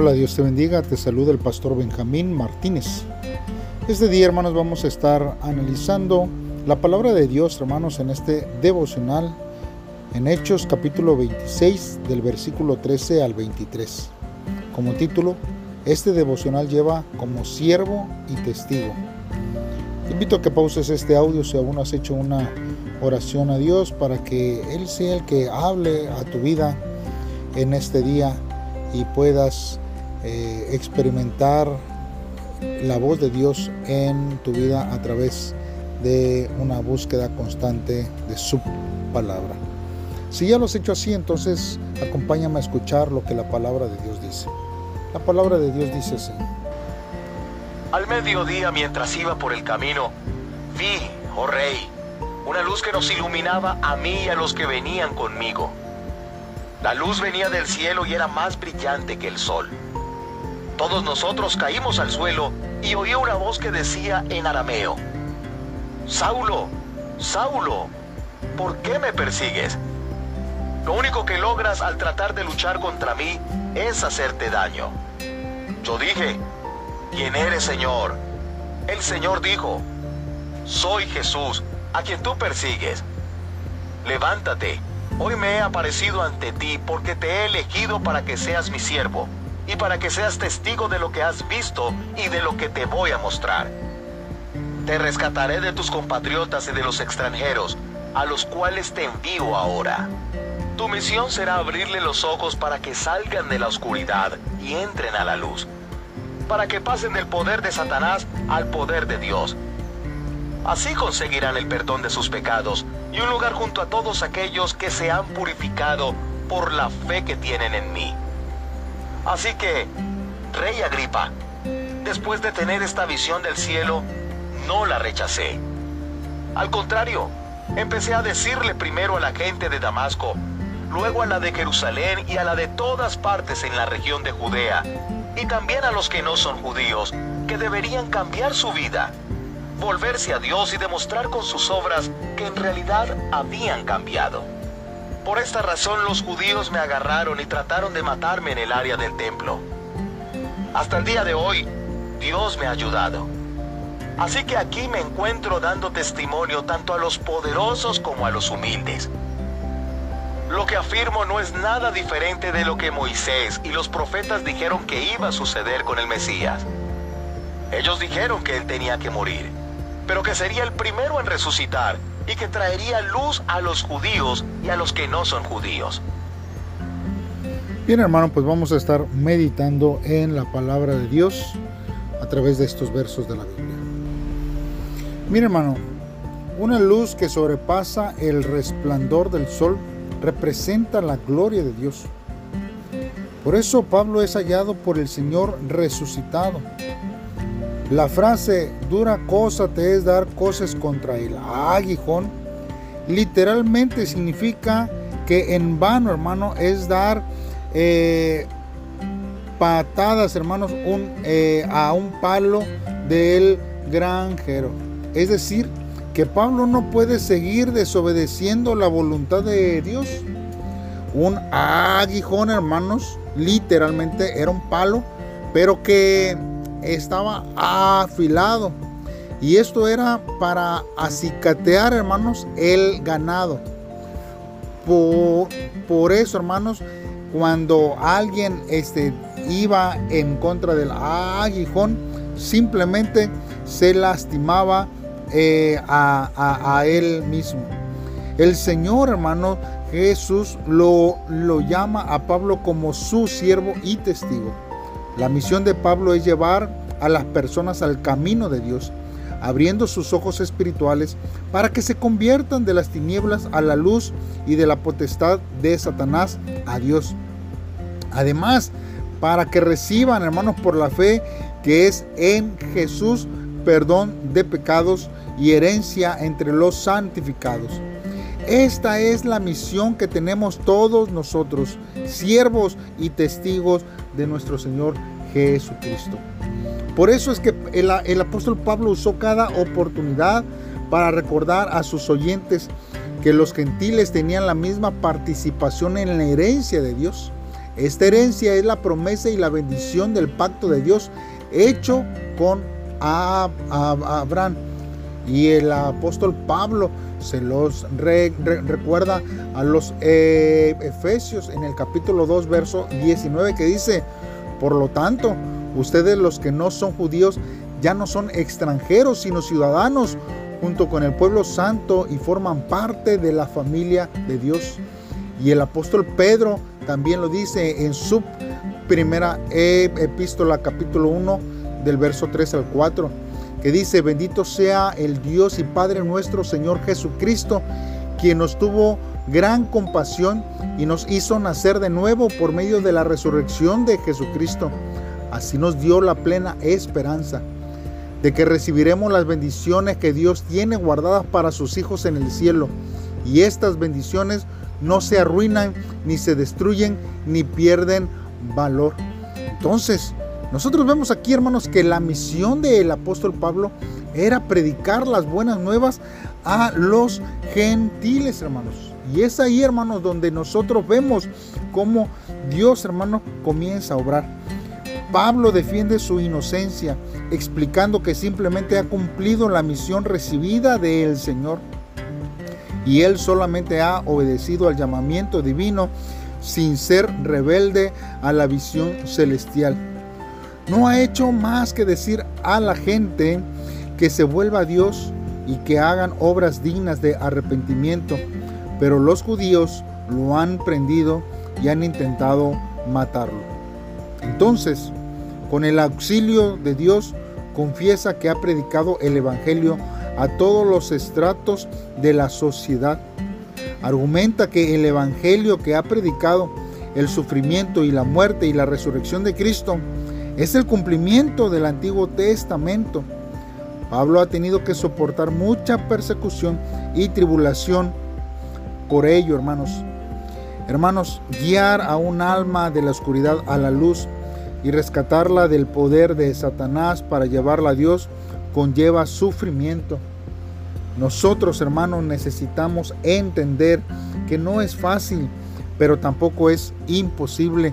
Hola, Dios te bendiga, te saluda el pastor Benjamín Martínez. Este día, hermanos, vamos a estar analizando la palabra de Dios, hermanos, en este devocional en Hechos capítulo 26 del versículo 13 al 23. Como título, este devocional lleva como siervo y testigo. Te invito a que pauses este audio si aún has hecho una oración a Dios para que Él sea el que hable a tu vida en este día y puedas eh, experimentar la voz de Dios en tu vida a través de una búsqueda constante de su palabra. Si ya lo has hecho así, entonces acompáñame a escuchar lo que la palabra de Dios dice. La palabra de Dios dice así. Al mediodía, mientras iba por el camino, vi, oh rey, una luz que nos iluminaba a mí y a los que venían conmigo. La luz venía del cielo y era más brillante que el sol. Todos nosotros caímos al suelo y oí una voz que decía en arameo, Saulo, Saulo, ¿por qué me persigues? Lo único que logras al tratar de luchar contra mí es hacerte daño. Yo dije, ¿quién eres Señor? El Señor dijo, soy Jesús, a quien tú persigues. Levántate Hoy me he aparecido ante ti porque te he elegido para que seas mi siervo y para que seas testigo de lo que has visto y de lo que te voy a mostrar. Te rescataré de tus compatriotas y de los extranjeros, a los cuales te envío ahora. Tu misión será abrirle los ojos para que salgan de la oscuridad y entren a la luz, para que pasen del poder de Satanás al poder de Dios Así conseguirán el perdón de sus pecados y un lugar junto a todos aquellos que se han purificado por la fe que tienen en mí. Así que, Rey Agripa, después de tener esta visión del cielo, no la rechacé. Al contrario, empecé a decirle primero a la gente de Damasco, luego a la de Jerusalén y a la de todas partes en la región de Judea, y también a los que no son judíos, que deberían cambiar su vida volverse a Dios y demostrar con sus obras que en realidad habían cambiado. Por esta razón los judíos me agarraron y trataron de matarme en el área del templo. Hasta el día de hoy, Dios me ha ayudado. Así que aquí me encuentro dando testimonio tanto a los poderosos como a los humildes. Lo que afirmo no es nada diferente de lo que Moisés y los profetas dijeron que iba a suceder con el Mesías. Ellos dijeron que él tenía que morir pero que sería el primero en resucitar y que traería luz a los judíos y a los que no son judíos. Bien hermano, pues vamos a estar meditando en la palabra de Dios a través de estos versos de la Biblia. Mira hermano, una luz que sobrepasa el resplandor del sol representa la gloria de Dios. Por eso Pablo es hallado por el Señor resucitado la frase dura cosa te es dar cosas contra el aguijón literalmente significa que en vano, hermano, es dar eh, patadas, hermanos, eh, a un palo del granjero. Es decir, que Pablo no puede seguir desobedeciendo la voluntad de Dios. Un aguijón, hermanos, literalmente era un palo, pero que estaba afilado. Y esto era para acicatear, hermanos, el ganado. Por, eso, hermanos, cuando alguien este, iba en contra del aguijón, simplemente se lastimaba eh, a, él mismo. El Señor, hermano, Jesús lo, lo llama a Pablo como su siervo y testigo. La misión de Pablo es llevar a las personas al camino de Dios, abriendo sus ojos espirituales para que se conviertan de las tinieblas a la luz y de la potestad de Satanás a Dios. Además, para que reciban, hermanos, por la fe que es en Jesús, perdón de pecados y herencia entre los santificados. Esta es la misión que tenemos todos nosotros, siervos y testigos de nuestro Señor Jesucristo. Por eso es que el, apóstol Pablo usó cada oportunidad para recordar a sus oyentes que los gentiles tenían la misma participación en la herencia de Dios, Esta herencia es la promesa y la bendición del pacto de Dios hecho con Abraham. Y el apóstol Pablo se los recuerda a los eh, Efesios en el capítulo 2, verso 19, que dice, por lo tanto, ustedes los que no son judíos ya no son extranjeros, sino ciudadanos junto con el pueblo santo y forman parte de la familia de Dios. Y el apóstol Pedro también lo dice en su primera epístola, capítulo 1, del verso 3 al 4, que dice, bendito sea el Dios y Padre nuestro Señor Jesucristo, quien nos tuvo gran compasión y nos hizo nacer de nuevo por medio de la resurrección de Jesucristo. Así nos dio la plena esperanza de que recibiremos las bendiciones que Dios tiene guardadas para sus hijos en el cielo. Y estas bendiciones no se arruinan, ni se destruyen, ni pierden valor. Entonces, nosotros vemos aquí, hermanos, que la misión del apóstol Pablo era predicar las buenas nuevas a los gentiles, hermanos. Y es ahí, hermanos, donde nosotros vemos cómo Dios, hermano, comienza a obrar. Pablo defiende su inocencia, explicando que simplemente ha cumplido la misión recibida del Señor. Y él solamente ha obedecido al llamamiento divino sin ser rebelde a la visión celestial. No ha hecho más que decir a la gente que se vuelva a Dios y que hagan obras dignas de arrepentimiento. Pero los judíos lo han prendido y han intentado matarlo. Entonces, con el auxilio de Dios, confiesa que ha predicado el Evangelio a todos los estratos de la sociedad. Argumenta que el Evangelio que ha predicado, el sufrimiento y la muerte y la resurrección de Cristo, es el cumplimiento del Antiguo Testamento. Pablo ha tenido que soportar mucha persecución y tribulación por ello, hermanos. Hermanos, guiar a un alma de la oscuridad a la luz y rescatarla del poder de Satanás para llevarla a Dios conlleva sufrimiento. Nosotros, hermanos, necesitamos entender que no es fácil, pero tampoco es imposible,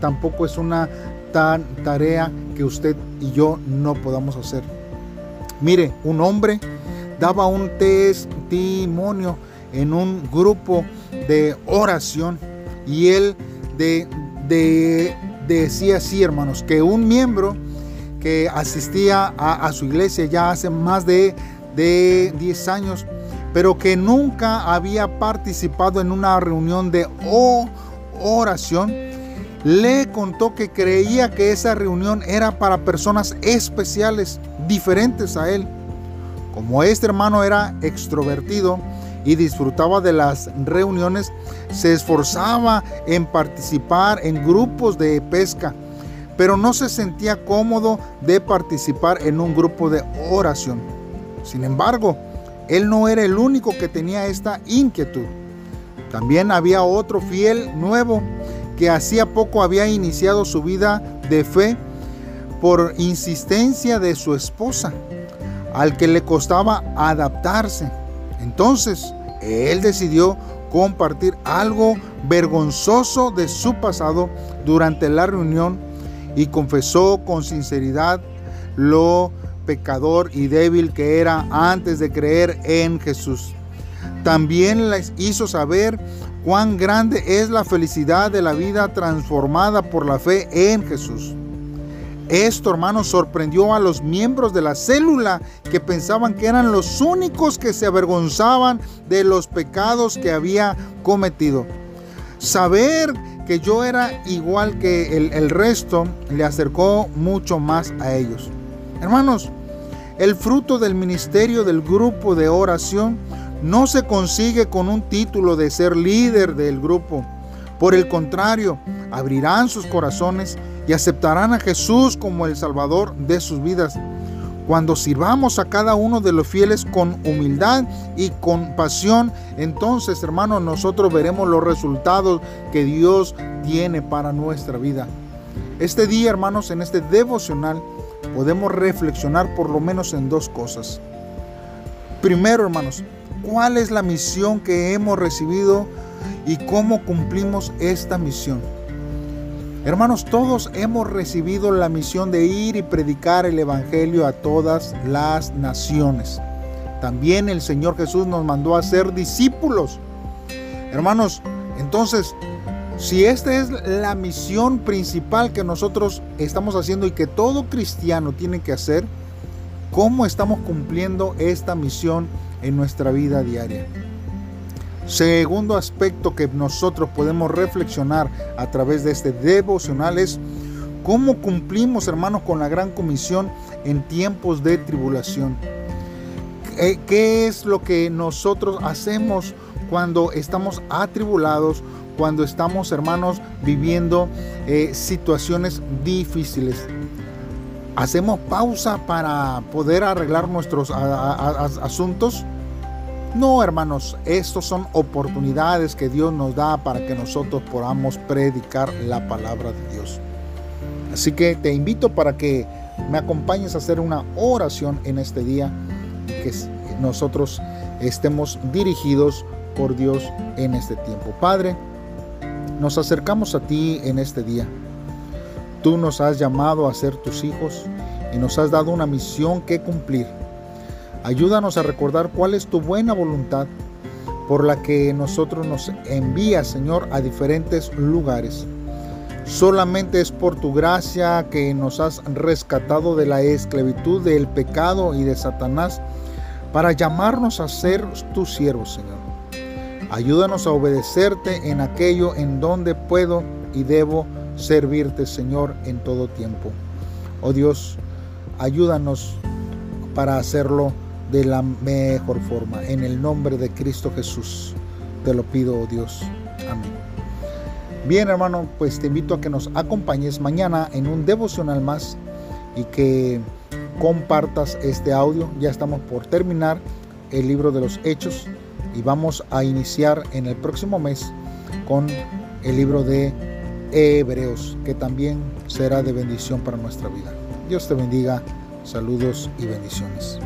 tampoco es una tan tarea que usted y yo no podamos hacer. Mire, un hombre daba un testimonio en un grupo de oración y él de, de decía así, hermanos, que un miembro que asistía a, su iglesia ya hace más de, de 10 años, pero que nunca había participado en una reunión de oración, le contó que creía que esa reunión era para personas especiales, diferentes a él. Como este hermano era extrovertido, y disfrutaba de las reuniones, se esforzaba en participar en grupos de pesca, pero no se sentía cómodo de participar en un grupo de oración. Sin embargo, él no era el único que tenía esta inquietud. También había otro fiel nuevo que hacía poco había iniciado su vida de fe por insistencia de su esposa, al que le costaba adaptarse. Entonces, él decidió compartir algo vergonzoso de su pasado durante la reunión y confesó con sinceridad lo pecador y débil que era antes de creer en Jesús. También les hizo saber cuán grande es la felicidad de la vida transformada por la fe en Jesús. Esto, hermanos, sorprendió a los miembros de la célula que pensaban que eran los únicos que se avergonzaban de los pecados que había cometido. Saber que yo era igual que el, el resto le acercó mucho más a ellos. Hermanos, el fruto del ministerio del grupo de oración no se consigue con un título de ser líder del grupo. Por el contrario, abrirán sus corazones y aceptarán a Jesús como el Salvador de sus vidas. Cuando sirvamos a cada uno de los fieles con humildad y con pasión, entonces, hermanos, nosotros veremos los resultados que Dios tiene para nuestra vida. Este día, hermanos, en este devocional, podemos reflexionar por lo menos en dos cosas. Primero, hermanos, ¿cuál es la misión que hemos recibido y cómo cumplimos esta misión? Hermanos, todos hemos recibido la misión de ir y predicar el Evangelio a todas las naciones. También el Señor Jesús nos mandó a ser discípulos. Hermanos, entonces, si esta es la misión principal que nosotros estamos haciendo y que todo cristiano tiene que hacer, ¿cómo estamos cumpliendo esta misión en nuestra vida diaria? Segundo aspecto que nosotros podemos reflexionar a través de este devocional es cómo cumplimos, hermanos, con la gran comisión en tiempos de tribulación. ¿Qué es lo que nosotros hacemos cuando estamos atribulados, cuando estamos, hermanos, viviendo eh, situaciones difíciles? ¿Hacemos pausa para poder arreglar nuestros asuntos? No, hermanos, estos son oportunidades que Dios nos da para que nosotros podamos predicar la palabra de Dios. Así que te invito para que me acompañes a hacer una oración en este día, que nosotros estemos dirigidos por Dios en este tiempo. Padre, nos acercamos a ti en este día. Tú nos has llamado a ser tus hijos y nos has dado una misión que cumplir. Ayúdanos a recordar cuál es tu buena voluntad por la que nosotros nos envías, Señor, a diferentes lugares. Solamente es por tu gracia que nos has rescatado de la esclavitud del pecado y de Satanás para llamarnos a ser tus siervos, Señor. Ayúdanos a obedecerte en aquello en donde puedo y debo servirte, Señor, en todo tiempo. Oh Dios, ayúdanos para hacerlo de la mejor forma. En el nombre de Cristo Jesús te lo pido, oh Dios. Amén. Bien, hermano, pues te invito a que nos acompañes mañana en un devocional más y que compartas este audio. Ya estamos por terminar el libro de los Hechos y vamos a iniciar en el próximo mes con el libro de Hebreos, que también será de bendición para nuestra vida. Dios te bendiga. Saludos y bendiciones.